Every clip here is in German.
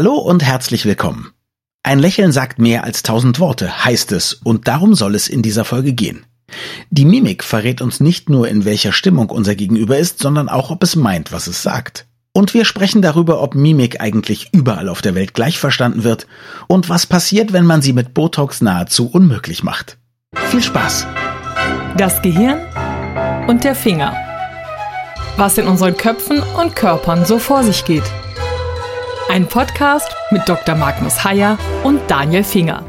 Hallo und herzlich willkommen. Ein Lächeln sagt mehr als tausend Worte, heißt es, und darum soll es in dieser Folge gehen. Die Mimik verrät uns nicht nur, in welcher Stimmung unser Gegenüber ist, sondern auch, ob es meint, was es sagt. Und wir sprechen darüber, ob Mimik eigentlich überall auf der Welt gleich verstanden wird und was passiert, wenn man sie mit Botox nahezu unmöglich macht. Viel Spaß! Das Gehirn und der Finger. Was in unseren Köpfen und Körpern so vor sich geht. Ein Podcast mit Dr. Magnus Heyer und Daniel Finger.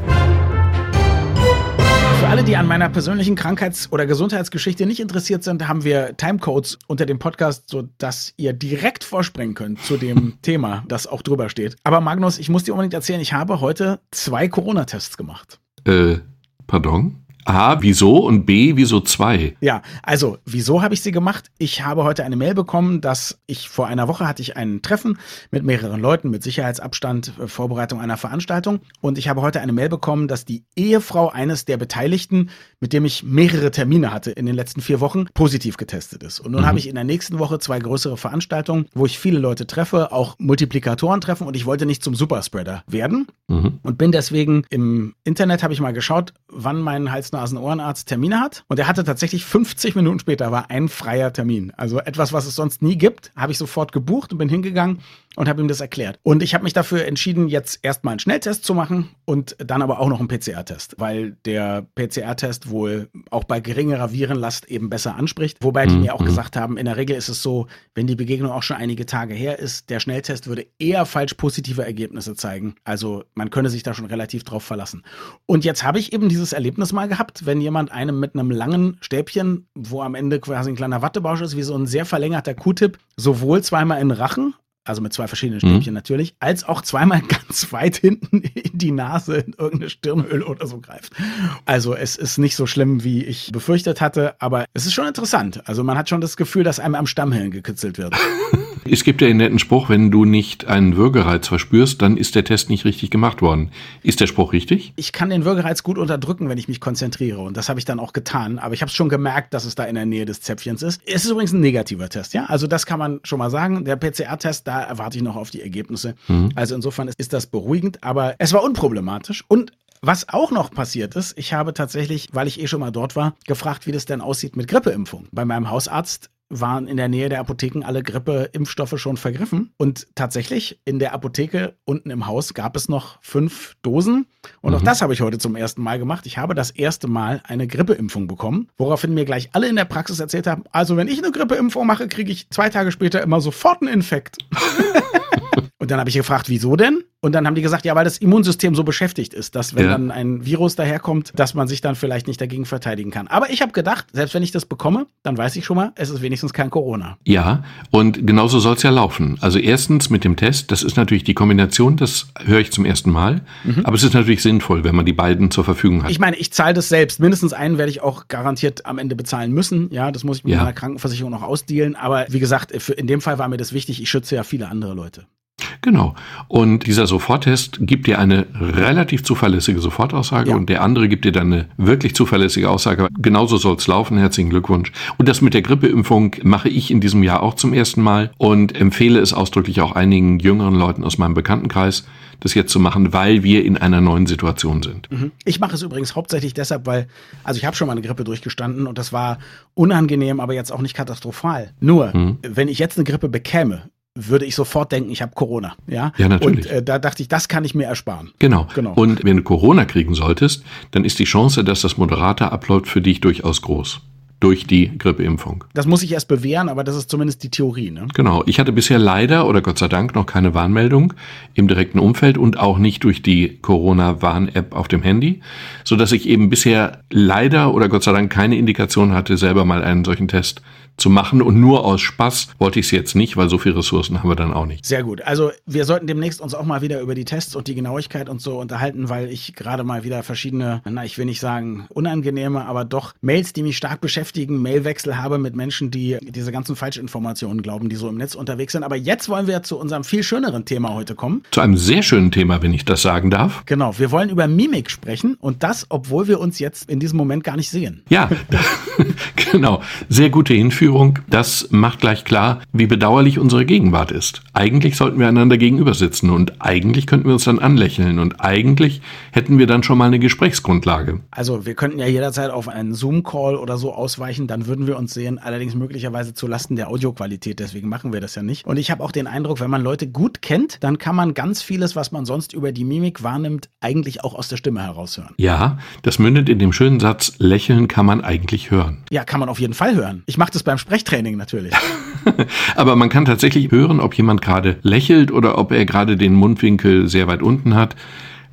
Für alle, die an meiner persönlichen Krankheits- oder Gesundheitsgeschichte nicht interessiert sind, haben wir Timecodes unter dem Podcast, sodass ihr direkt vorspringen könnt zu dem Thema, das auch drüber steht. Aber Magnus, ich muss dir unbedingt erzählen, ich habe heute zwei Corona-Tests gemacht. Äh, pardon? A, wieso und B, wieso zwei? Ja, also wieso habe ich sie gemacht? Ich habe heute eine Mail bekommen, dass ich vor einer Woche hatte ich ein Treffen mit mehreren Leuten mit Sicherheitsabstand, äh, Vorbereitung einer Veranstaltung und ich habe heute eine Mail bekommen, dass die Ehefrau eines der Beteiligten, mit dem ich mehrere Termine hatte in den letzten vier Wochen, positiv getestet ist. Und nun mhm. habe ich in der nächsten Woche zwei größere Veranstaltungen, wo ich viele Leute treffe, auch Multiplikatoren treffen und ich wollte nicht zum Superspreader werden mhm. und bin deswegen im Internet habe ich mal geschaut, wann mein Hals Hals-Nasen-Ohrenarzt Termine hat. Und er hatte tatsächlich 50 Minuten später war ein freier Termin. Also etwas, was es sonst nie gibt, habe ich sofort gebucht und bin hingegangen und habe ihm das erklärt. Und ich habe mich dafür entschieden, jetzt erstmal einen Schnelltest zu machen und dann aber auch noch einen PCR-Test, weil der PCR-Test wohl auch bei geringerer Virenlast eben besser anspricht. Wobei die mhm. mir auch mhm. gesagt haben, in der Regel ist es so, wenn die Begegnung auch schon einige Tage her ist, der Schnelltest würde eher falsch positive Ergebnisse zeigen. Also man könne sich da schon relativ drauf verlassen. Und jetzt habe ich eben dieses Erlebnis mal gehabt, wenn jemand einem mit einem langen Stäbchen, wo am Ende quasi ein kleiner Wattebausch ist, wie so ein sehr verlängerter Q-Tip, sowohl zweimal in Rachen also mit zwei verschiedenen Stäbchen mhm. natürlich, als auch zweimal ganz weit hinten in die Nase in irgendeine Stirnhöhle oder so greift. Also es ist nicht so schlimm, wie ich befürchtet hatte, aber es ist schon interessant. Also man hat schon das Gefühl, dass einem am Stammhirn gekitzelt wird. Es gibt ja den netten Spruch, wenn du nicht einen Würgereiz verspürst, dann ist der Test nicht richtig gemacht worden. Ist der Spruch richtig? Ich kann den Würgereiz gut unterdrücken, wenn ich mich konzentriere. Und das habe ich dann auch getan. Aber ich habe schon gemerkt, dass es da in der Nähe des Zäpfchens ist. Es ist übrigens ein negativer Test, ja. Also das kann man schon mal sagen. Der PCR-Test, da erwarte ich noch auf die Ergebnisse. Mhm. Also insofern ist das beruhigend. Aber es war unproblematisch. Und was auch noch passiert ist, ich habe tatsächlich, weil ich eh schon mal dort war, gefragt, wie das denn aussieht mit Grippeimpfung. Bei meinem Hausarzt waren in der Nähe der Apotheken alle Grippeimpfstoffe schon vergriffen. Und tatsächlich in der Apotheke unten im Haus gab es noch fünf Dosen. Und mhm. auch das habe ich heute zum ersten Mal gemacht. Ich habe das erste Mal eine Grippeimpfung bekommen, woraufhin mir gleich alle in der Praxis erzählt haben, also wenn ich eine Grippeimpfung mache, kriege ich zwei Tage später immer sofort einen Infekt. Und dann habe ich gefragt, wieso denn? Und dann haben die gesagt, ja, weil das Immunsystem so beschäftigt ist, dass wenn ja. dann ein Virus daherkommt, dass man sich dann vielleicht nicht dagegen verteidigen kann. Aber ich habe gedacht, selbst wenn ich das bekomme, dann weiß ich schon mal, es ist wenigstens kein Corona. Ja, und genauso soll es ja laufen. Also erstens mit dem Test, das ist natürlich die Kombination, das höre ich zum ersten Mal. Mhm. Aber es ist natürlich sinnvoll, wenn man die beiden zur Verfügung hat. Ich meine, ich zahle das selbst. Mindestens einen werde ich auch garantiert am Ende bezahlen müssen. Ja, das muss ich mit ja. meiner Krankenversicherung noch ausdealen. Aber wie gesagt, in dem Fall war mir das wichtig. Ich schütze ja viele andere Leute. Genau. Und dieser Soforttest gibt dir eine relativ zuverlässige Sofortaussage ja. und der andere gibt dir dann eine wirklich zuverlässige Aussage. Genauso soll es laufen. Herzlichen Glückwunsch. Und das mit der Grippeimpfung mache ich in diesem Jahr auch zum ersten Mal und empfehle es ausdrücklich auch einigen jüngeren Leuten aus meinem Bekanntenkreis, das jetzt zu machen, weil wir in einer neuen Situation sind. Mhm. Ich mache es übrigens hauptsächlich deshalb, weil, also ich habe schon mal eine Grippe durchgestanden und das war unangenehm, aber jetzt auch nicht katastrophal. Nur, mhm. wenn ich jetzt eine Grippe bekäme, würde ich sofort denken, ich habe Corona. Ja, ja natürlich. Und äh, da dachte ich, das kann ich mir ersparen. Genau. genau. Und wenn du Corona kriegen solltest, dann ist die Chance, dass das moderater abläuft, für dich durchaus groß durch die Grippeimpfung. Das muss ich erst bewähren, aber das ist zumindest die Theorie. Ne? Genau. Ich hatte bisher leider oder Gott sei Dank noch keine Warnmeldung im direkten Umfeld und auch nicht durch die Corona-Warn-App auf dem Handy, so dass ich eben bisher leider oder Gott sei Dank keine Indikation hatte, selber mal einen solchen Test zu machen. Und nur aus Spaß wollte ich es jetzt nicht, weil so viele Ressourcen haben wir dann auch nicht. Sehr gut. Also wir sollten demnächst uns auch mal wieder über die Tests und die Genauigkeit und so unterhalten, weil ich gerade mal wieder verschiedene, na, ich will nicht sagen unangenehme, aber doch Mails, die mich stark beschäftigen, heftigen Mailwechsel habe mit Menschen, die diese ganzen Falschinformationen glauben, die so im Netz unterwegs sind. Aber jetzt wollen wir zu unserem viel schöneren Thema heute kommen. Zu einem sehr schönen Thema, wenn ich das sagen darf. Genau, wir wollen über Mimik sprechen und das, obwohl wir uns jetzt in diesem Moment gar nicht sehen. Ja, genau. Sehr gute Hinführung. Das macht gleich klar, wie bedauerlich unsere Gegenwart ist. Eigentlich sollten wir einander gegenüber sitzen und eigentlich könnten wir uns dann anlächeln und eigentlich hätten wir dann schon mal eine Gesprächsgrundlage. Also wir könnten ja jederzeit auf einen Zoom-Call oder so ausweichen, dann würden wir uns sehen, allerdings möglicherweise zu Lasten der Audioqualität, deswegen machen wir das ja nicht. Und ich habe auch den Eindruck, wenn man Leute gut kennt, dann kann man ganz vieles, was man sonst über die Mimik wahrnimmt, eigentlich auch aus der Stimme heraushören. Ja, das mündet in dem schönen Satz, lächeln kann man eigentlich hören. Ja, kann man auf jeden Fall hören. Ich mache das beim Sprechtraining natürlich. Aber man kann tatsächlich hören, ob jemand gerade lächelt oder ob er gerade den Mundwinkel sehr weit unten hat.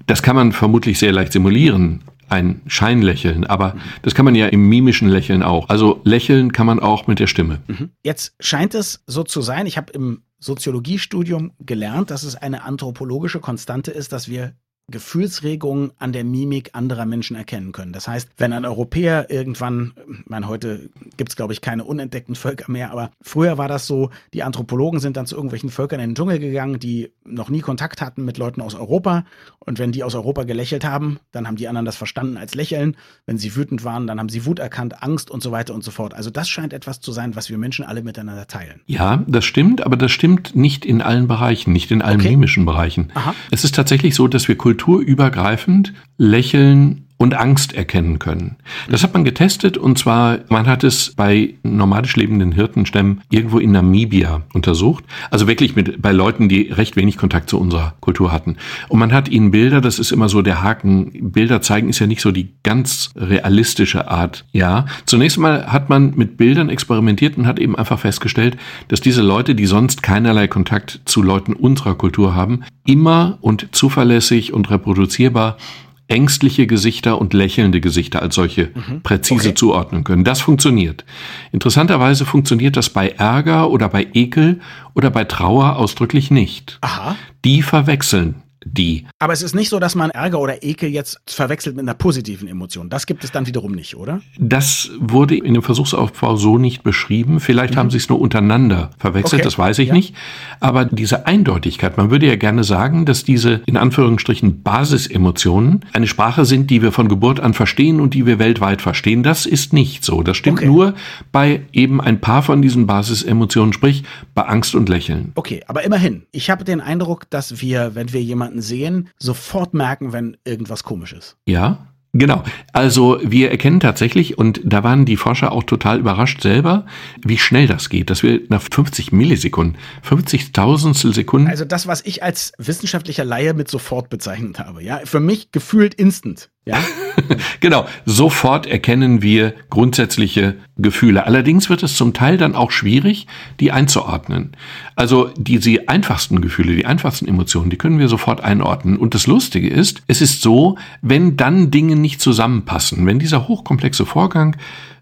Das kann man vermutlich sehr leicht simulieren ein Scheinlächeln, aber das kann man ja im mimischen Lächeln auch. Also lächeln kann man auch mit der Stimme. Jetzt scheint es so zu sein, ich habe im Soziologiestudium gelernt, dass es eine anthropologische Konstante ist, dass wir Gefühlsregungen an der Mimik anderer Menschen erkennen können. Das heißt, wenn ein Europäer irgendwann, ich meine, heute gibt es, glaube ich, keine unentdeckten Völker mehr, aber früher war das so, die Anthropologen sind dann zu irgendwelchen Völkern in den Dschungel gegangen, die noch nie Kontakt hatten mit Leuten aus Europa. Und wenn die aus Europa gelächelt haben, dann haben die anderen das verstanden als Lächeln. Wenn sie wütend waren, dann haben sie Wut erkannt, Angst und so weiter und so fort. Also das scheint etwas zu sein, was wir Menschen alle miteinander teilen. Ja, das stimmt, aber das stimmt nicht in allen Bereichen, nicht in allen okay. mimischen Bereichen. Aha. Es ist tatsächlich so, dass wir Kultur kulturübergreifend Lächeln und Angst erkennen können. Das hat man getestet und zwar, man hat es bei nomadisch lebenden Hirtenstämmen irgendwo in Namibia untersucht. Also wirklich mit, bei Leuten, die recht wenig Kontakt zu unserer Kultur hatten. Und man hat ihnen Bilder, das ist immer so der Haken, Bilder zeigen ist ja nicht so die ganz realistische Art. Ja, zunächst mal hat man mit Bildern experimentiert und hat eben einfach festgestellt, dass diese Leute, die sonst keinerlei Kontakt zu Leuten unserer Kultur haben, immer und zuverlässig und reproduzierbar ängstliche Gesichter und lächelnde Gesichter als solche mhm. präzise okay. zuordnen können. Das funktioniert. Interessanterweise funktioniert das bei Ärger oder bei Ekel oder bei Trauer ausdrücklich nicht. Aha. Die verwechseln die. Aber es ist nicht so, dass man Ärger oder Ekel jetzt verwechselt mit einer positiven Emotion. Das gibt es dann wiederum nicht, oder? Das wurde in dem Versuchsaufbau so nicht beschrieben. Vielleicht mhm. haben sie es nur untereinander verwechselt, okay. das weiß ich ja. nicht. Aber diese Eindeutigkeit, man würde ja gerne sagen, dass diese in Anführungsstrichen Basisemotionen eine Sprache sind, die wir von Geburt an verstehen und die wir weltweit verstehen. Das ist nicht so. Das stimmt okay. nur bei eben ein paar von diesen Basisemotionen, sprich bei Angst und Lächeln. Okay, aber immerhin, ich habe den Eindruck, dass wir, wenn wir jemanden jemanden sehen, sofort merken, wenn irgendwas komisch ist. Ja, Genau. Also wir erkennen tatsächlich, und da waren die Forscher auch total überrascht selber, wie schnell das geht, dass wir nach 50 Millisekunden, 50 Tausendstel Sekunden. Also das, was ich als wissenschaftlicher Laie mit sofort bezeichnet habe, ja, für mich gefühlt instant. Ja? genau, sofort erkennen wir grundsätzliche Gefühle. Allerdings wird es zum Teil dann auch schwierig, die einzuordnen. Also diese einfachsten Gefühle, die einfachsten Emotionen, die können wir sofort einordnen. Und das Lustige ist, es ist so, wenn dann Dinge nicht zusammenpassen, wenn dieser hochkomplexe Vorgang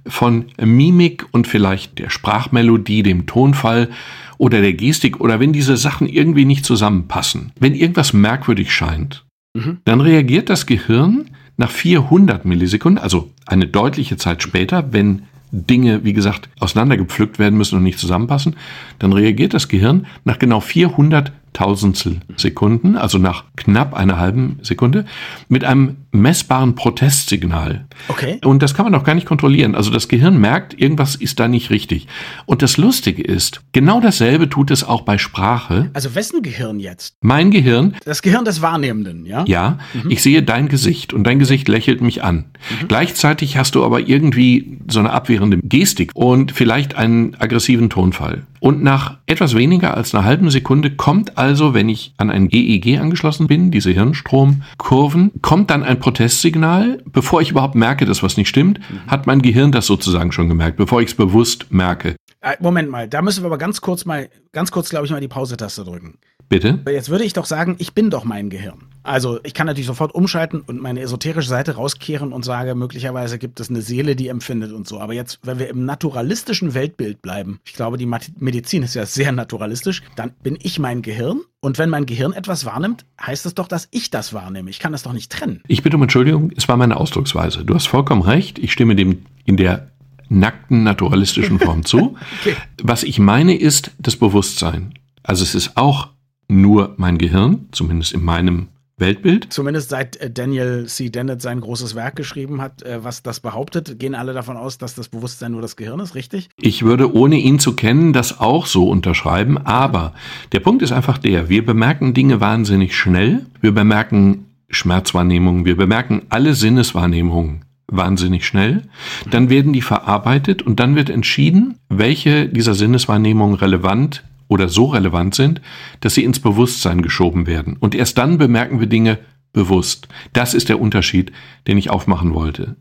von Mimik und vielleicht der Sprachmelodie, dem Tonfall oder der Gestik oder wenn diese Sachen irgendwie nicht zusammenpassen, wenn irgendwas merkwürdig scheint, mhm. dann reagiert das Gehirn nach 400 Millisekunden, also eine deutliche Zeit später, wenn Dinge, wie gesagt, auseinandergepflückt werden müssen und nicht zusammenpassen, dann reagiert das Gehirn nach genau 400 Tausendstel Sekunden, also nach knapp einer halben Sekunde, mit einem messbaren Protestsignal. Okay. Und das kann man auch gar nicht kontrollieren. Also das Gehirn merkt, irgendwas ist da nicht richtig. Und das Lustige ist, genau dasselbe tut es auch bei Sprache. Also wessen Gehirn jetzt? Mein Gehirn. Das Gehirn des Wahrnehmenden, ja? Ja. Mhm. Ich sehe dein Gesicht und dein Gesicht lächelt mich an. Mhm. Gleichzeitig hast du aber irgendwie so eine abwehrende Gestik und vielleicht einen aggressiven Tonfall. Und nach etwas weniger als einer halben Sekunde kommt also, wenn ich an ein EEG angeschlossen bin, diese Hirnstromkurven, kommt dann ein Protestsignal. Bevor ich überhaupt merke, dass was nicht stimmt, hat mein Gehirn das sozusagen schon gemerkt, bevor ich es bewusst merke. Äh, Moment mal, da müssen wir aber ganz kurz mal, ganz kurz, glaube ich, mal die Pause-Taste drücken. Bitte? Jetzt würde ich doch sagen, ich bin doch mein Gehirn. Also ich kann natürlich sofort umschalten und meine esoterische Seite rauskehren und sage, möglicherweise gibt es eine Seele, die empfindet und so. Aber jetzt, wenn wir im naturalistischen Weltbild bleiben, ich glaube, die Medizin ist ja sehr naturalistisch, dann bin ich mein Gehirn und wenn mein Gehirn etwas wahrnimmt, heißt es doch, dass ich das wahrnehme. Ich kann das doch nicht trennen. Ich bitte um Entschuldigung, es war meine Ausdrucksweise. Du hast vollkommen recht. Ich stimme dem in der nackten, naturalistischen Form zu. okay. Was ich meine ist das Bewusstsein. Also es ist auch nur mein Gehirn, zumindest in meinem Weltbild. Zumindest seit äh, Daniel C. Dennett sein großes Werk geschrieben hat, äh, was das behauptet, gehen alle davon aus, dass das Bewusstsein nur das Gehirn ist, richtig? Ich würde, ohne ihn zu kennen, das auch so unterschreiben. Aber der Punkt ist einfach der, wir bemerken Dinge wahnsinnig schnell. Wir bemerken Schmerzwahrnehmungen, wir bemerken alle Sinneswahrnehmungen wahnsinnig schnell. Dann werden die verarbeitet und dann wird entschieden, welche dieser Sinneswahrnehmungen relevant oder so relevant sind, dass sie ins Bewusstsein geschoben werden. Und erst dann bemerken wir Dinge bewusst. Das ist der Unterschied, den ich aufmachen wollte.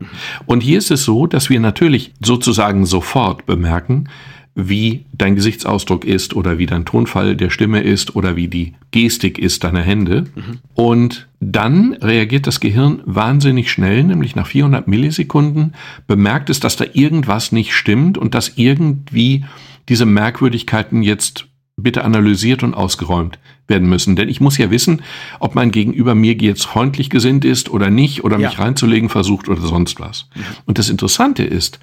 Und hier ist es so, dass wir natürlich sozusagen sofort bemerken, wie dein Gesichtsausdruck ist oder wie dein Tonfall der Stimme ist oder wie die Gestik ist deiner Hände. Mhm. Und dann reagiert das Gehirn wahnsinnig schnell, nämlich nach 400 Millisekunden bemerkt es, dass da irgendwas nicht stimmt und dass irgendwie diese Merkwürdigkeiten jetzt bitte analysiert und ausgeräumt werden müssen. Denn ich muss ja wissen, ob mein Gegenüber mir jetzt freundlich gesinnt ist oder nicht oder mich ja. reinzulegen versucht oder sonst was. Mhm. Und das Interessante ist,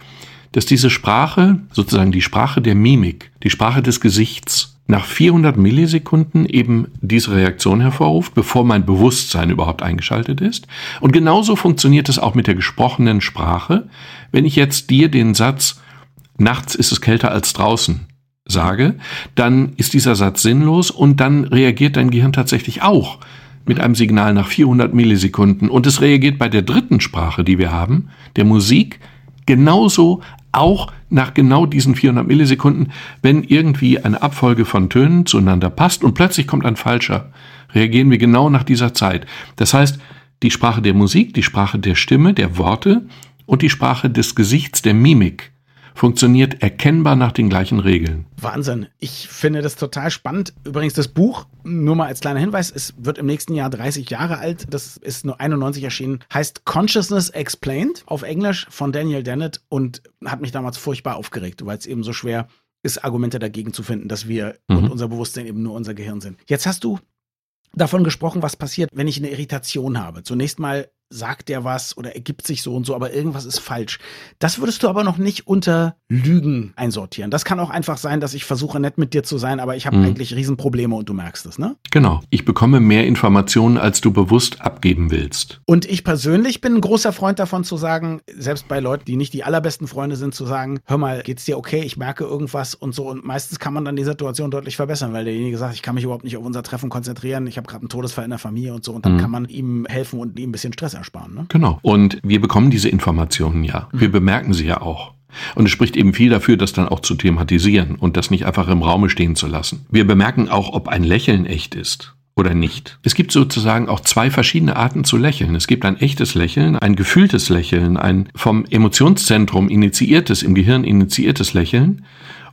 dass diese Sprache, sozusagen die Sprache der Mimik, die Sprache des Gesichts, nach 400 Millisekunden eben diese Reaktion hervorruft, bevor mein Bewusstsein überhaupt eingeschaltet ist. Und genauso funktioniert es auch mit der gesprochenen Sprache. Wenn ich jetzt dir den Satz, nachts ist es kälter als draußen, sage, dann ist dieser Satz sinnlos und dann reagiert dein Gehirn tatsächlich auch mit einem Signal nach 400 Millisekunden. Und es reagiert bei der dritten Sprache, die wir haben, der Musik, genauso auch nach genau diesen 400 Millisekunden, wenn irgendwie eine Abfolge von Tönen zueinander passt und plötzlich kommt ein falscher, reagieren wir genau nach dieser Zeit. Das heißt, die Sprache der Musik, die Sprache der Stimme, der Worte und die Sprache des Gesichts, der Mimik funktioniert erkennbar nach den gleichen Regeln. Wahnsinn. Ich finde das total spannend. Übrigens, das Buch, nur mal als kleiner Hinweis, es wird im nächsten Jahr 30 Jahre alt. Das ist nur 91 erschienen. Heißt Consciousness Explained auf Englisch von Daniel Dennett und hat mich damals furchtbar aufgeregt, weil es eben so schwer ist, Argumente dagegen zu finden, dass wir mhm. und unser Bewusstsein eben nur unser Gehirn sind. Jetzt hast du davon gesprochen, was passiert, wenn ich eine Irritation habe. Zunächst mal sagt der was oder ergibt sich so und so, aber irgendwas ist falsch. Das würdest du aber noch nicht unter Lügen einsortieren. Das kann auch einfach sein, dass ich versuche, nett mit dir zu sein, aber ich habe mhm. eigentlich Riesenprobleme und du merkst es, ne? Genau. Ich bekomme mehr Informationen, als du bewusst abgeben willst. Und ich persönlich bin ein großer Freund davon zu sagen, selbst bei Leuten, die nicht die allerbesten Freunde sind, zu sagen, hör mal, geht's dir okay? Ich merke irgendwas und so. Und meistens kann man dann die Situation deutlich verbessern, weil derjenige sagt, ich kann mich überhaupt nicht auf unser Treffen konzentrieren. Ich habe gerade einen Todesfall in der Familie und so. Und dann mhm. kann man ihm helfen und ihm ein bisschen Stress ersparen. Ne? Genau. Und wir bekommen diese Informationen ja. Wir mhm. bemerken sie ja auch. Und es spricht eben viel dafür, das dann auch zu thematisieren und das nicht einfach im Raume stehen zu lassen. Wir bemerken auch, ob ein Lächeln echt ist oder nicht. Es gibt sozusagen auch zwei verschiedene Arten zu lächeln. Es gibt ein echtes Lächeln, ein gefühltes Lächeln, ein vom Emotionszentrum initiiertes, im Gehirn initiiertes Lächeln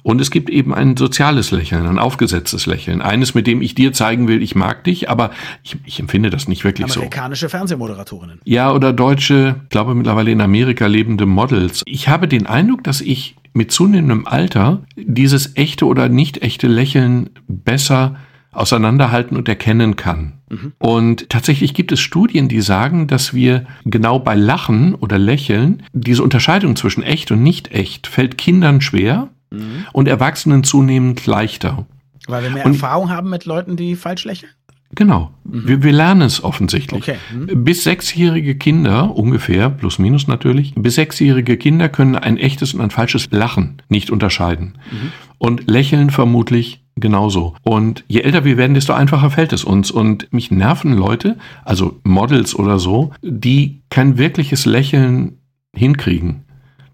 und es gibt eben ein soziales Lächeln, ein aufgesetztes Lächeln. Eines, mit dem ich dir zeigen will, ich mag dich, aber ich, ich empfinde das nicht wirklich Amerikanische so. Amerikanische Fernsehmoderatorinnen. Ja, oder deutsche, ich glaube mittlerweile in Amerika lebende Models. Ich habe den Eindruck, dass ich mit zunehmendem Alter dieses echte oder nicht echte Lächeln besser auseinanderhalten und erkennen kann. Mhm. Und tatsächlich gibt es Studien, die sagen, dass wir genau bei Lachen oder Lächeln diese Unterscheidung zwischen echt und nicht echt fällt Kindern schwer mhm. und Erwachsenen zunehmend leichter. Weil wir mehr und, Erfahrung haben mit Leuten, die falsch lächeln? Genau. Mhm. Wir, wir lernen es offensichtlich. Okay. Mhm. Bis sechsjährige Kinder, ungefähr, plus minus natürlich, bis sechsjährige Kinder können ein echtes und ein falsches Lachen nicht unterscheiden. Mhm. Und lächeln vermutlich genauso. Und je älter wir werden, desto einfacher fällt es uns. Und mich nerven Leute, also Models oder so, die kein wirkliches Lächeln hinkriegen.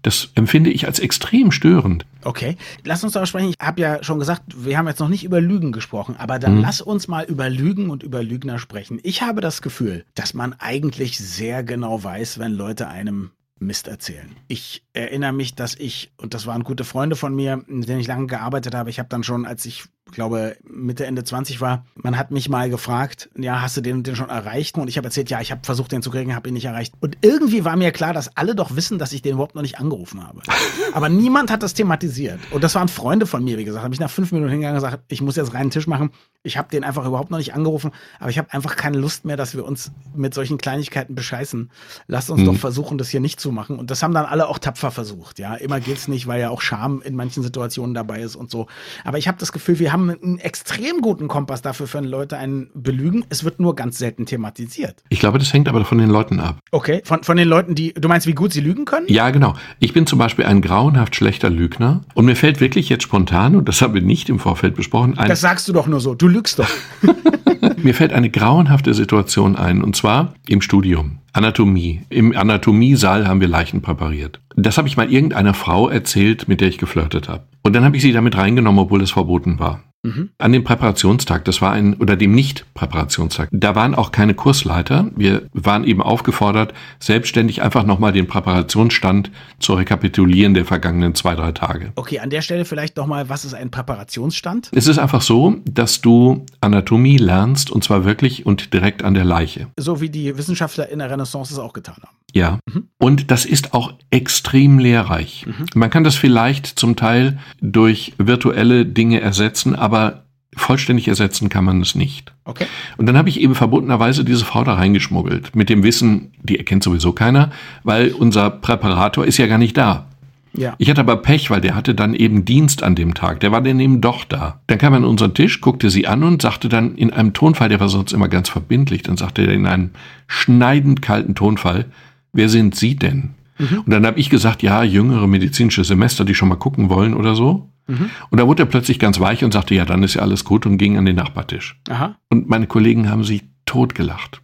Das empfinde ich als extrem störend. Okay, lass uns darüber sprechen. Ich habe ja schon gesagt, wir haben jetzt noch nicht über Lügen gesprochen, aber dann mhm. lass uns mal über Lügen und über Lügner sprechen. Ich habe das Gefühl, dass man eigentlich sehr genau weiß, wenn Leute einem Mist erzählen. Ich erinnere mich, dass ich, und das waren gute Freunde von mir, mit denen ich lange gearbeitet habe, ich habe dann schon, als ich glaube Mitte, Ende 20 war, man hat mich mal gefragt, ja, hast du den und den schon erreicht? Und ich habe erzählt, ja, ich habe versucht, den zu kriegen, habe ihn nicht erreicht. Und irgendwie war mir klar, dass alle doch wissen, dass ich den überhaupt noch nicht angerufen habe. Aber niemand hat das thematisiert. Und das waren Freunde von mir, wie gesagt. Habe ich nach fünf Minuten hingegangen und gesagt, ich muss jetzt reinen Tisch machen. Ich habe den einfach überhaupt noch nicht angerufen, aber ich habe einfach keine Lust mehr, dass wir uns mit solchen Kleinigkeiten bescheißen. Lasst uns mhm. doch versuchen, das hier nicht zu machen. Und das haben dann alle auch tapfer versucht. Ja, immer geht's nicht, weil ja auch Scham in manchen Situationen dabei ist und so. Aber ich habe das Gefühl, wir haben einen extrem guten Kompass dafür, wenn Leute einen belügen. Es wird nur ganz selten thematisiert. Ich glaube, das hängt aber von den Leuten ab. Okay, von, von den Leuten, die, du meinst, wie gut sie lügen können? Ja, genau. Ich bin zum Beispiel ein grauenhaft schlechter Lügner und mir fällt wirklich jetzt spontan, und das haben wir nicht im Vorfeld besprochen, ein. Das sagst du doch nur so. Du lügst doch. Mir fällt eine grauenhafte Situation ein, und zwar im Studium. Anatomie. Im Anatomiesaal haben wir Leichen präpariert. Das habe ich mal irgendeiner Frau erzählt, mit der ich geflirtet habe. Und dann habe ich sie damit reingenommen, obwohl es verboten war. Mhm. An dem Präparationstag, das war ein, oder dem Nicht-Präparationstag, da waren auch keine Kursleiter. Wir waren eben aufgefordert, selbstständig einfach nochmal den Präparationsstand zu rekapitulieren der vergangenen zwei, drei Tage. Okay, an der Stelle vielleicht nochmal, was ist ein Präparationsstand? Es ist einfach so, dass du Anatomie lernst und zwar wirklich und direkt an der Leiche. So wie die Wissenschaftler in der Renaissance es auch getan haben. Ja. Mhm. Und das ist auch extrem lehrreich. Mhm. Man kann das vielleicht zum Teil durch virtuelle Dinge ersetzen, aber vollständig ersetzen kann man es nicht. Okay. Und dann habe ich eben verbundenerweise diese Frau da reingeschmuggelt. Mit dem Wissen, die erkennt sowieso keiner, weil unser Präparator ist ja gar nicht da. Ja. Ich hatte aber Pech, weil der hatte dann eben Dienst an dem Tag. Der war dann eben doch da. Dann kam er an unseren Tisch, guckte sie an und sagte dann in einem Tonfall, der war sonst immer ganz verbindlich, dann sagte er in einem schneidend kalten Tonfall, wer sind Sie denn? Mhm. Und dann habe ich gesagt, ja, jüngere medizinische Semester, die schon mal gucken wollen oder so. Mhm. Und da wurde er plötzlich ganz weich und sagte, ja, dann ist ja alles gut und ging an den Nachbartisch. Aha. Und meine Kollegen haben sich totgelacht.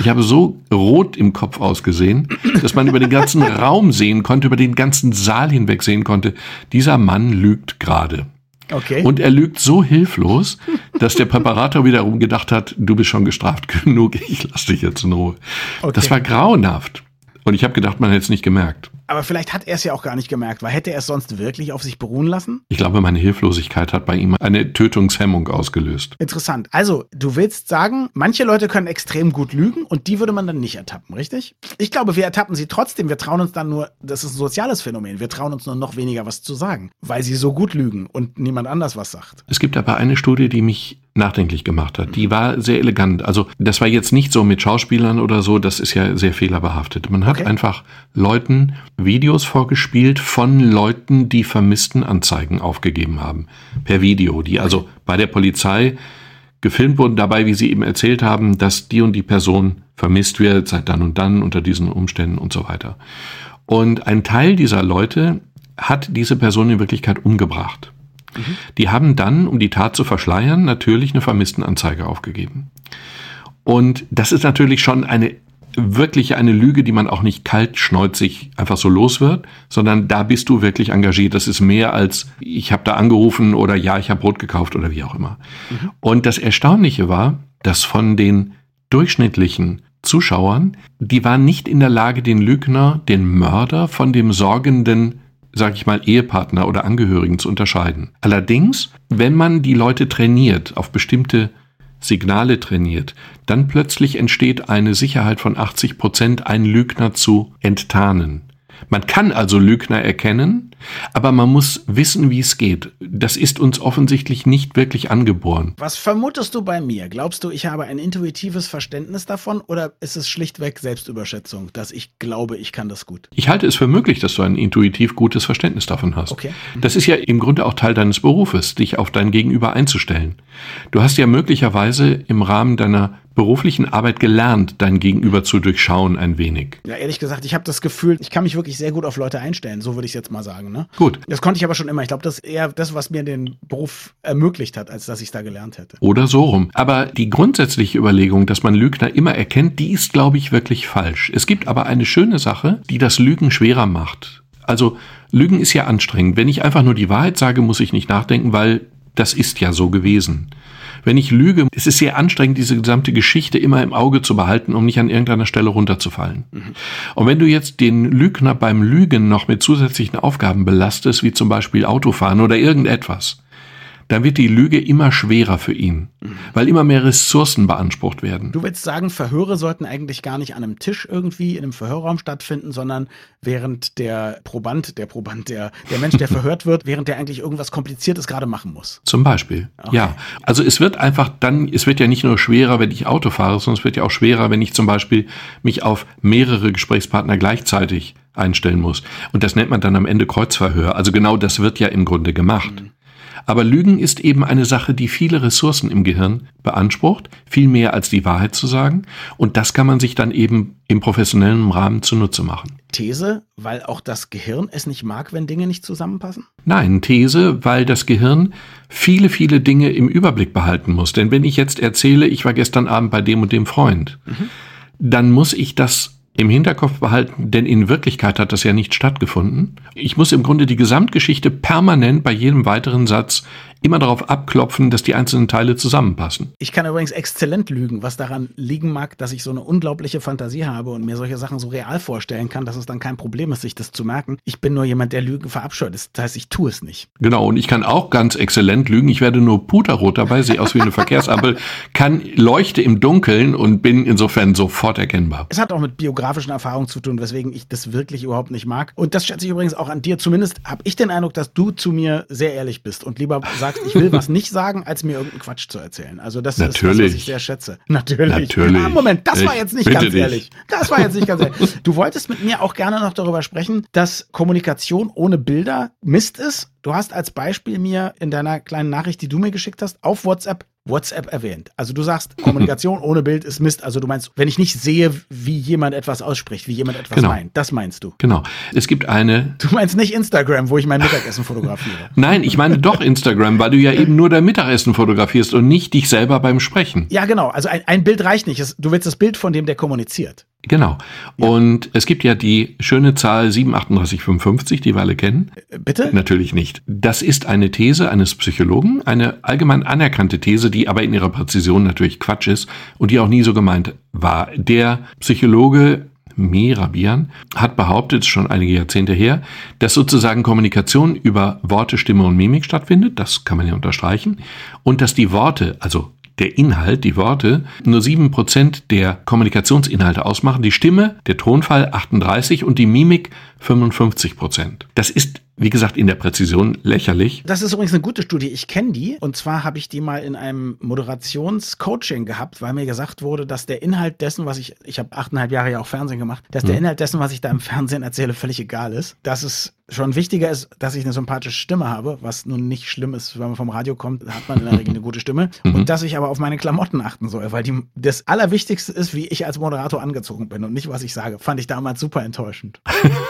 Ich habe so rot im Kopf ausgesehen, dass man über den ganzen Raum sehen konnte, über den ganzen Saal hinweg sehen konnte. Dieser Mann lügt gerade. Okay. Und er lügt so hilflos, dass der Präparator wiederum gedacht hat, du bist schon gestraft genug, ich lass dich jetzt in Ruhe. Okay. Das war grauenhaft. Und ich habe gedacht, man hätte es nicht gemerkt. Aber vielleicht hat er es ja auch gar nicht gemerkt, weil hätte er es sonst wirklich auf sich beruhen lassen? Ich glaube, meine Hilflosigkeit hat bei ihm eine Tötungshemmung ausgelöst. Interessant. Also, du willst sagen, manche Leute können extrem gut lügen und die würde man dann nicht ertappen, richtig? Ich glaube, wir ertappen sie trotzdem. Wir trauen uns dann nur, das ist ein soziales Phänomen, wir trauen uns nur noch weniger was zu sagen, weil sie so gut lügen und niemand anders was sagt. Es gibt aber eine Studie, die mich nachdenklich gemacht hat. Die war sehr elegant. Also das war jetzt nicht so mit Schauspielern oder so, das ist ja sehr fehlerbehaftet. Man hat okay. einfach Leuten Videos vorgespielt von Leuten, die vermissten Anzeigen aufgegeben haben. Per Video, die also bei der Polizei gefilmt wurden dabei, wie sie eben erzählt haben, dass die und die Person vermisst wird seit dann und dann unter diesen Umständen und so weiter. Und ein Teil dieser Leute hat diese Person in Wirklichkeit umgebracht. Mhm. Die haben dann, um die Tat zu verschleiern, natürlich eine Vermisstenanzeige aufgegeben. Und das ist natürlich schon eine wirklich eine Lüge, die man auch nicht kaltschneuzig einfach so los wird, sondern da bist du wirklich engagiert. Das ist mehr als ich habe da angerufen oder ja, ich habe Brot gekauft oder wie auch immer. Mhm. Und das Erstaunliche war, dass von den durchschnittlichen Zuschauern, die waren nicht in der Lage, den Lügner, den Mörder von dem sorgenden sag ich mal, Ehepartner oder Angehörigen zu unterscheiden. Allerdings, wenn man die Leute trainiert auf bestimmte Signale trainiert, dann plötzlich entsteht eine Sicherheit von 80 Prozent, einen Lügner zu enttarnen. Man kann also Lügner erkennen, aber man muss wissen, wie es geht. Das ist uns offensichtlich nicht wirklich angeboren. Was vermutest du bei mir? Glaubst du, ich habe ein intuitives Verständnis davon oder ist es schlichtweg Selbstüberschätzung, dass ich glaube, ich kann das gut? Ich halte es für möglich, dass du ein intuitiv gutes Verständnis davon hast. Okay. Das ist ja im Grunde auch Teil deines Berufes, dich auf dein Gegenüber einzustellen. Du hast ja möglicherweise im Rahmen deiner beruflichen Arbeit gelernt, dein Gegenüber zu durchschauen ein wenig? Ja, ehrlich gesagt, ich habe das Gefühl, ich kann mich wirklich sehr gut auf Leute einstellen, so würde ich es jetzt mal sagen. Ne? Gut. Das konnte ich aber schon immer. Ich glaube, das ist eher das, was mir den Beruf ermöglicht hat, als dass ich es da gelernt hätte. Oder so rum. Aber die grundsätzliche Überlegung, dass man Lügner immer erkennt, die ist, glaube ich, wirklich falsch. Es gibt aber eine schöne Sache, die das Lügen schwerer macht. Also Lügen ist ja anstrengend. Wenn ich einfach nur die Wahrheit sage, muss ich nicht nachdenken, weil das ist ja so gewesen. Wenn ich lüge, es ist sehr anstrengend, diese gesamte Geschichte immer im Auge zu behalten, um nicht an irgendeiner Stelle runterzufallen. Mhm. Und wenn du jetzt den Lügner beim Lügen noch mit zusätzlichen Aufgaben belastest, wie zum Beispiel Autofahren oder irgendetwas, dann wird die Lüge immer schwerer für ihn, weil immer mehr Ressourcen beansprucht werden. Du willst sagen, Verhöre sollten eigentlich gar nicht an einem Tisch irgendwie in einem Verhörraum stattfinden, sondern während der Proband, der Proband, der, der Mensch, der verhört wird, während der eigentlich irgendwas Kompliziertes gerade machen muss. Zum Beispiel. Okay. Ja. Also es wird einfach dann, es wird ja nicht nur schwerer, wenn ich Auto fahre, sondern es wird ja auch schwerer, wenn ich zum Beispiel mich auf mehrere Gesprächspartner gleichzeitig einstellen muss. Und das nennt man dann am Ende Kreuzverhör. Also genau das wird ja im Grunde gemacht. Mhm. Aber Lügen ist eben eine Sache, die viele Ressourcen im Gehirn beansprucht, viel mehr als die Wahrheit zu sagen. Und das kann man sich dann eben im professionellen Rahmen zunutze machen. These, weil auch das Gehirn es nicht mag, wenn Dinge nicht zusammenpassen? Nein, These, weil das Gehirn viele, viele Dinge im Überblick behalten muss. Denn wenn ich jetzt erzähle, ich war gestern Abend bei dem und dem Freund, mhm. dann muss ich das im Hinterkopf behalten, denn in Wirklichkeit hat das ja nicht stattgefunden. Ich muss im Grunde die Gesamtgeschichte permanent bei jedem weiteren Satz immer darauf abklopfen, dass die einzelnen Teile zusammenpassen. Ich kann übrigens exzellent lügen, was daran liegen mag, dass ich so eine unglaubliche Fantasie habe und mir solche Sachen so real vorstellen kann, dass es dann kein Problem ist, sich das zu merken. Ich bin nur jemand, der Lügen verabscheut. Das heißt, ich tue es nicht. Genau, und ich kann auch ganz exzellent lügen. Ich werde nur puterrot dabei, sehe aus wie eine Verkehrsampel, kann leuchte im Dunkeln und bin insofern sofort erkennbar. Es hat auch mit biografischen Erfahrungen zu tun, weswegen ich das wirklich überhaupt nicht mag. Und das schätze ich übrigens auch an dir. Zumindest habe ich den Eindruck, dass du zu mir sehr ehrlich bist und lieber sagst, sagst, ich will was nicht sagen, als mir irgendeinen Quatsch zu erzählen. Also das Natürlich. ist das, was ich sehr schätze. Natürlich. Natürlich. Ah, Moment, das ich war jetzt nicht ganz dich. ehrlich. Das war jetzt nicht ganz ehrlich. Du wolltest mit mir auch gerne noch darüber sprechen, dass Kommunikation ohne Bilder Mist ist. Du hast als Beispiel mir in deiner kleinen Nachricht, die du mir geschickt hast, auf WhatsApp WhatsApp erwähnt. Also du sagst, Kommunikation ohne Bild ist Mist. Also du meinst, wenn ich nicht sehe, wie jemand etwas ausspricht, wie jemand etwas genau. meint. Das meinst du. Genau. Es gibt eine. Du meinst nicht Instagram, wo ich mein Mittagessen fotografiere. Nein, ich meine doch Instagram, weil du ja eben nur dein Mittagessen fotografierst und nicht dich selber beim Sprechen. Ja, genau. Also ein, ein Bild reicht nicht. Du willst das Bild von dem, der kommuniziert. Genau. Ja. Und es gibt ja die schöne Zahl 73855, die wir alle kennen. Äh, bitte? Natürlich nicht. Das ist eine These eines Psychologen, eine allgemein anerkannte These, die aber in ihrer Präzision natürlich Quatsch ist und die auch nie so gemeint war. Der Psychologe Merabian hat behauptet, schon einige Jahrzehnte her, dass sozusagen Kommunikation über Worte, Stimme und Mimik stattfindet. Das kann man ja unterstreichen. Und dass die Worte, also der Inhalt, die Worte, nur sieben Prozent der Kommunikationsinhalte ausmachen, die Stimme, der Tonfall 38 und die Mimik 55 Prozent. Das ist wie gesagt, in der Präzision lächerlich. Das ist übrigens eine gute Studie. Ich kenne die. Und zwar habe ich die mal in einem Moderationscoaching gehabt, weil mir gesagt wurde, dass der Inhalt dessen, was ich, ich habe achteinhalb Jahre ja auch Fernsehen gemacht, dass der hm. Inhalt dessen, was ich da im Fernsehen erzähle, völlig egal ist. Dass es schon wichtiger ist, dass ich eine sympathische Stimme habe, was nun nicht schlimm ist, wenn man vom Radio kommt, hat man in der Regel eine gute Stimme. Mhm. Und dass ich aber auf meine Klamotten achten soll, weil die, das Allerwichtigste ist, wie ich als Moderator angezogen bin und nicht, was ich sage. Fand ich damals super enttäuschend.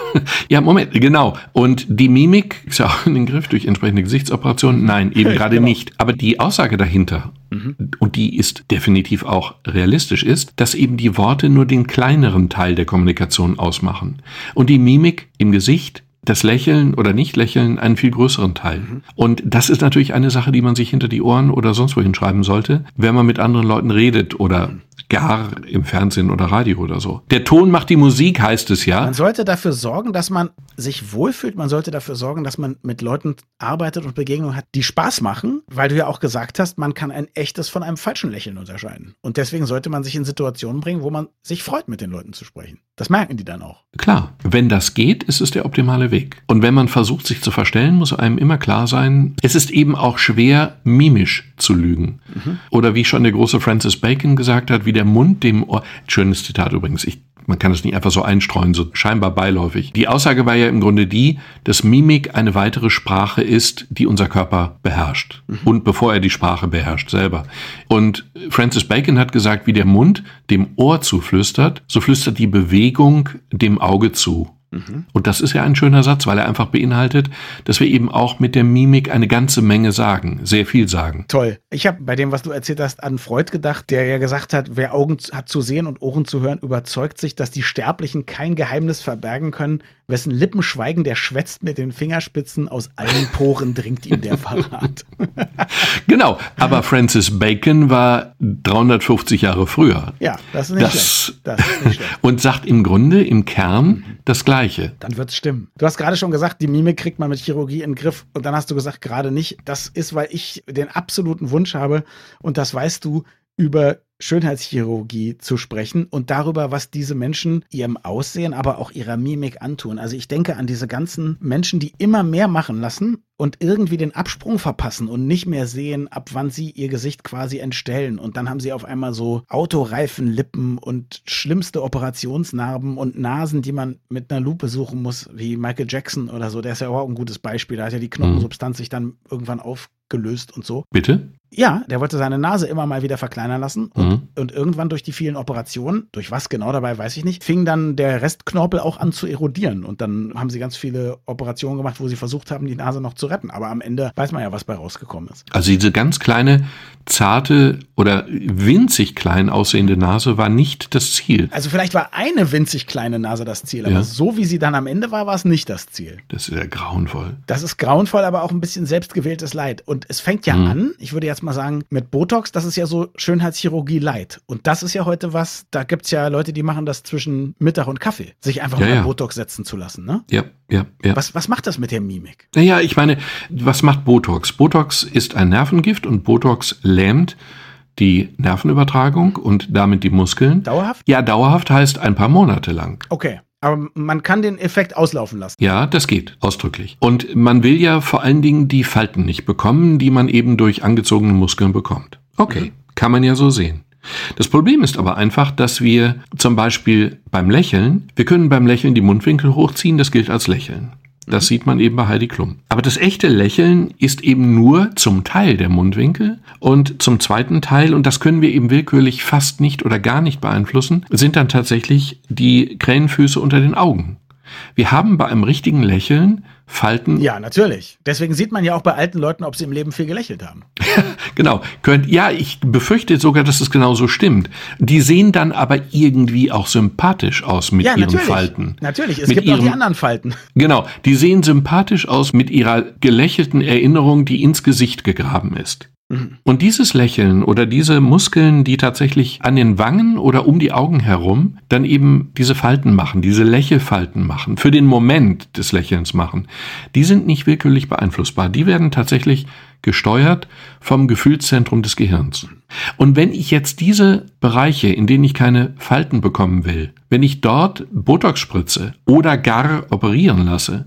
ja, Moment, genau. Und die Mimik ist ja auch in den Griff durch entsprechende Gesichtsoperationen. Nein, eben gerade genau. nicht. Aber die Aussage dahinter, mhm. und die ist definitiv auch realistisch, ist, dass eben die Worte nur den kleineren Teil der Kommunikation ausmachen. Und die Mimik im Gesicht das Lächeln oder Nicht-Lächeln einen viel größeren Teil. Mhm. Und das ist natürlich eine Sache, die man sich hinter die Ohren oder sonst wohin schreiben sollte, wenn man mit anderen Leuten redet oder mhm gar im Fernsehen oder Radio oder so. Der Ton macht die Musik, heißt es ja. Man sollte dafür sorgen, dass man sich wohlfühlt. Man sollte dafür sorgen, dass man mit Leuten arbeitet und Begegnungen hat, die Spaß machen, weil du ja auch gesagt hast, man kann ein echtes von einem falschen Lächeln unterscheiden. Und deswegen sollte man sich in Situationen bringen, wo man sich freut, mit den Leuten zu sprechen. Das merken die dann auch. Klar, wenn das geht, ist es der optimale Weg. Und wenn man versucht, sich zu verstellen, muss einem immer klar sein, es ist eben auch schwer, mimisch zu lügen. Mhm. Oder wie schon der große Francis Bacon gesagt hat, wie der Mund dem Ohr. Schönes Zitat übrigens. Ich man kann es nicht einfach so einstreuen, so scheinbar beiläufig. Die Aussage war ja im Grunde die, dass Mimik eine weitere Sprache ist, die unser Körper beherrscht. Mhm. Und bevor er die Sprache beherrscht selber. Und Francis Bacon hat gesagt, wie der Mund dem Ohr zuflüstert, so flüstert die Bewegung dem Auge zu. Mhm. Und das ist ja ein schöner Satz, weil er einfach beinhaltet, dass wir eben auch mit der Mimik eine ganze Menge sagen, sehr viel sagen. Toll. Ich habe bei dem, was du erzählt hast, an Freud gedacht, der ja gesagt hat, wer Augen hat zu sehen und Ohren zu hören, überzeugt sich, dass die Sterblichen kein Geheimnis verbergen können, wessen Lippen schweigen, der schwätzt mit den Fingerspitzen, aus allen Poren dringt ihm der Verrat. genau, aber Francis Bacon war 350 Jahre früher. Ja, das ist nicht das, schlecht. Das ist nicht schlecht. und sagt im Grunde, im Kern, das Gleiche Gleiche. Dann wird es stimmen. Du hast gerade schon gesagt, die Mimik kriegt man mit Chirurgie in den Griff. Und dann hast du gesagt, gerade nicht. Das ist, weil ich den absoluten Wunsch habe, und das weißt du, über Schönheitschirurgie zu sprechen und darüber, was diese Menschen ihrem Aussehen, aber auch ihrer Mimik antun. Also ich denke an diese ganzen Menschen, die immer mehr machen lassen und irgendwie den Absprung verpassen und nicht mehr sehen, ab wann sie ihr Gesicht quasi entstellen. Und dann haben sie auf einmal so Autoreifenlippen und schlimmste Operationsnarben und Nasen, die man mit einer Lupe suchen muss, wie Michael Jackson oder so. Der ist ja auch ein gutes Beispiel. Da hat ja die Knochensubstanz sich dann irgendwann aufgelöst und so. Bitte? Ja, der wollte seine Nase immer mal wieder verkleinern lassen und, mhm. und, irgendwann durch die vielen Operationen, durch was genau dabei weiß ich nicht, fing dann der Restknorpel auch an zu erodieren und dann haben sie ganz viele Operationen gemacht, wo sie versucht haben, die Nase noch zu retten. Aber am Ende weiß man ja, was bei rausgekommen ist. Also diese ganz kleine, zarte oder winzig klein aussehende Nase war nicht das Ziel. Also vielleicht war eine winzig kleine Nase das Ziel, aber ja. so wie sie dann am Ende war, war es nicht das Ziel. Das ist ja grauenvoll. Das ist grauenvoll, aber auch ein bisschen selbstgewähltes Leid. Und es fängt ja mhm. an, ich würde jetzt mal sagen, mit Botox, das ist ja so Schönheitschirurgie Light. Und das ist ja heute was, da gibt es ja Leute, die machen das zwischen Mittag und Kaffee, sich einfach ja, mal ja. Botox setzen zu lassen, ne? Ja, ja, ja. Was, was macht das mit der Mimik? Naja, ich meine, was macht Botox? Botox ist ein Nervengift und Botox lähmt die Nervenübertragung und damit die Muskeln. Dauerhaft? Ja, dauerhaft heißt ein paar Monate lang. Okay. Aber man kann den Effekt auslaufen lassen. Ja, das geht, ausdrücklich. Und man will ja vor allen Dingen die Falten nicht bekommen, die man eben durch angezogene Muskeln bekommt. Okay, mhm. kann man ja so sehen. Das Problem ist aber einfach, dass wir zum Beispiel beim Lächeln, wir können beim Lächeln die Mundwinkel hochziehen, das gilt als Lächeln. Das sieht man eben bei Heidi Klum. Aber das echte Lächeln ist eben nur zum Teil der Mundwinkel und zum zweiten Teil, und das können wir eben willkürlich fast nicht oder gar nicht beeinflussen, sind dann tatsächlich die Krähenfüße unter den Augen. Wir haben bei einem richtigen Lächeln Falten. Ja, natürlich. Deswegen sieht man ja auch bei alten Leuten, ob sie im Leben viel gelächelt haben. genau. Ja, ich befürchte sogar, dass es genauso stimmt. Die sehen dann aber irgendwie auch sympathisch aus mit ja, ihren natürlich. Falten. Natürlich, es mit gibt ihrem, auch die anderen Falten. Genau, die sehen sympathisch aus mit ihrer gelächelten Erinnerung, die ins Gesicht gegraben ist. Mhm. Und dieses Lächeln oder diese Muskeln, die tatsächlich an den Wangen oder um die Augen herum dann eben diese Falten machen, diese Lächelfalten machen, für den Moment des Lächelns machen, die sind nicht willkürlich beeinflussbar. Die werden tatsächlich gesteuert vom Gefühlszentrum des Gehirns. Und wenn ich jetzt diese Bereiche, in denen ich keine Falten bekommen will, wenn ich dort Botox spritze oder gar operieren lasse,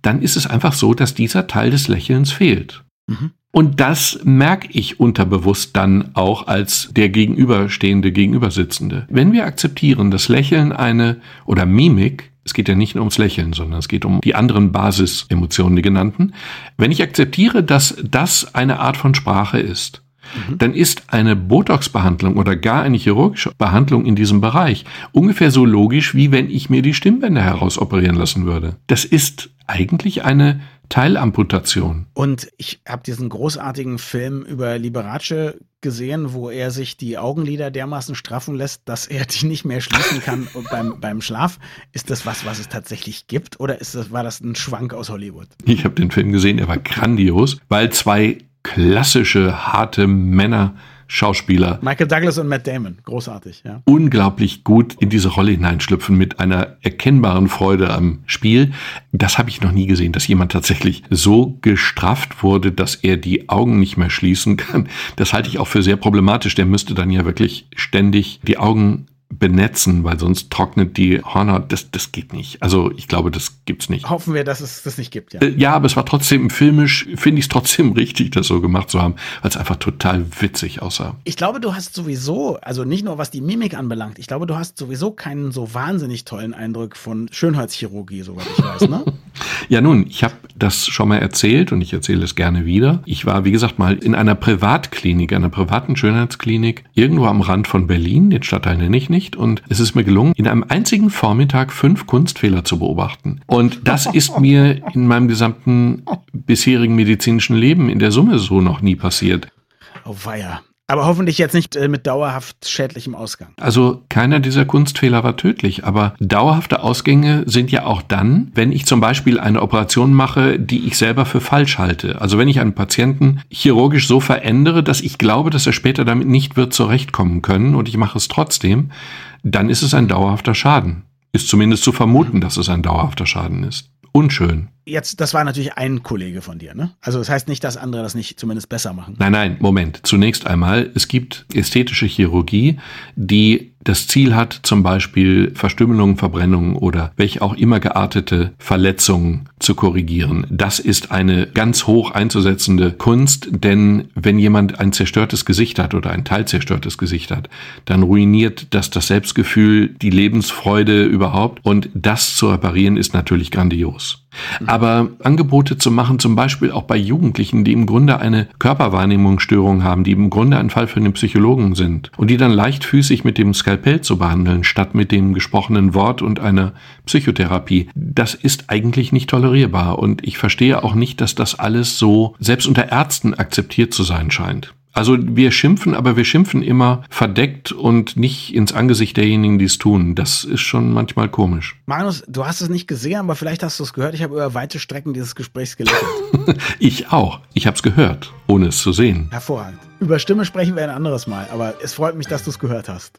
dann ist es einfach so, dass dieser Teil des Lächelns fehlt. Mhm. Und das merke ich unterbewusst dann auch als der gegenüberstehende, gegenübersitzende. Wenn wir akzeptieren, dass Lächeln eine oder Mimik es geht ja nicht nur ums Lächeln, sondern es geht um die anderen Basisemotionen, die genannten. Wenn ich akzeptiere, dass das eine Art von Sprache ist, mhm. dann ist eine Botox-Behandlung oder gar eine chirurgische Behandlung in diesem Bereich ungefähr so logisch, wie wenn ich mir die Stimmbänder herausoperieren lassen würde. Das ist eigentlich eine Teilamputation. Und ich habe diesen großartigen Film über Liberace gesehen, wo er sich die Augenlider dermaßen straffen lässt, dass er die nicht mehr schließen kann beim, beim Schlaf. Ist das was, was es tatsächlich gibt oder ist das, war das ein Schwank aus Hollywood? Ich habe den Film gesehen, er war grandios, weil zwei klassische, harte Männer Schauspieler. Michael Douglas und Matt Damon, großartig, ja. Unglaublich gut in diese Rolle hineinschlüpfen mit einer erkennbaren Freude am Spiel. Das habe ich noch nie gesehen, dass jemand tatsächlich so gestrafft wurde, dass er die Augen nicht mehr schließen kann. Das halte ich auch für sehr problematisch. Der müsste dann ja wirklich ständig die Augen benetzen, weil sonst trocknet die Hornhaut. Das, das geht nicht. Also ich glaube, das gibt's nicht. Hoffen wir, dass es das nicht gibt, ja. Äh, ja, aber es war trotzdem filmisch, finde ich es trotzdem richtig, das so gemacht zu haben, weil es einfach total witzig aussah. Ich glaube, du hast sowieso, also nicht nur was die Mimik anbelangt, ich glaube, du hast sowieso keinen so wahnsinnig tollen Eindruck von Schönheitschirurgie, soweit ich weiß, ne? ja, nun, ich habe das schon mal erzählt und ich erzähle es gerne wieder. Ich war, wie gesagt, mal in einer Privatklinik, einer privaten Schönheitsklinik, irgendwo am Rand von Berlin, den Stadtteil nenne ich nicht nicht und es ist mir gelungen, in einem einzigen Vormittag fünf Kunstfehler zu beobachten. Und das ist mir in meinem gesamten bisherigen medizinischen Leben in der Summe so noch nie passiert. Oh weia. Aber hoffentlich jetzt nicht äh, mit dauerhaft schädlichem Ausgang. Also keiner dieser Kunstfehler war tödlich, aber dauerhafte Ausgänge sind ja auch dann, wenn ich zum Beispiel eine Operation mache, die ich selber für falsch halte. Also wenn ich einen Patienten chirurgisch so verändere, dass ich glaube, dass er später damit nicht wird zurechtkommen können und ich mache es trotzdem, dann ist es ein dauerhafter Schaden. ist zumindest zu vermuten, dass es ein dauerhafter Schaden ist. Unschön jetzt, das war natürlich ein Kollege von dir, ne? Also das heißt nicht, dass andere das nicht zumindest besser machen. Nein, nein, Moment. Zunächst einmal, es gibt ästhetische Chirurgie, die das Ziel hat, zum Beispiel Verstümmelungen, Verbrennungen oder welche auch immer geartete Verletzungen zu korrigieren. Das ist eine ganz hoch einzusetzende Kunst, denn wenn jemand ein zerstörtes Gesicht hat oder ein teilzerstörtes Gesicht hat, dann ruiniert das das Selbstgefühl, die Lebensfreude überhaupt und das zu reparieren ist natürlich grandios. Aber Angebote zu machen, zum Beispiel auch bei Jugendlichen, die im Grunde eine Körperwahrnehmungsstörung haben, die im Grunde ein Fall für einen Psychologen sind und die dann leichtfüßig mit dem Skalpell zu behandeln, statt mit dem gesprochenen Wort und einer Psychotherapie, das ist eigentlich nicht tolerierbar. Und ich verstehe auch nicht, dass das alles so selbst unter Ärzten akzeptiert zu sein scheint. Also wir schimpfen, aber wir schimpfen immer verdeckt und nicht ins Angesicht derjenigen, die es tun. Das ist schon manchmal komisch. Magnus, du hast es nicht gesehen, aber vielleicht hast du es gehört. Ich habe über weite Strecken dieses Gesprächs gelächelt. ich auch. Ich habe es gehört, ohne es zu sehen. Hervorragend. Über Stimme sprechen wir ein anderes Mal, aber es freut mich, dass du es gehört hast.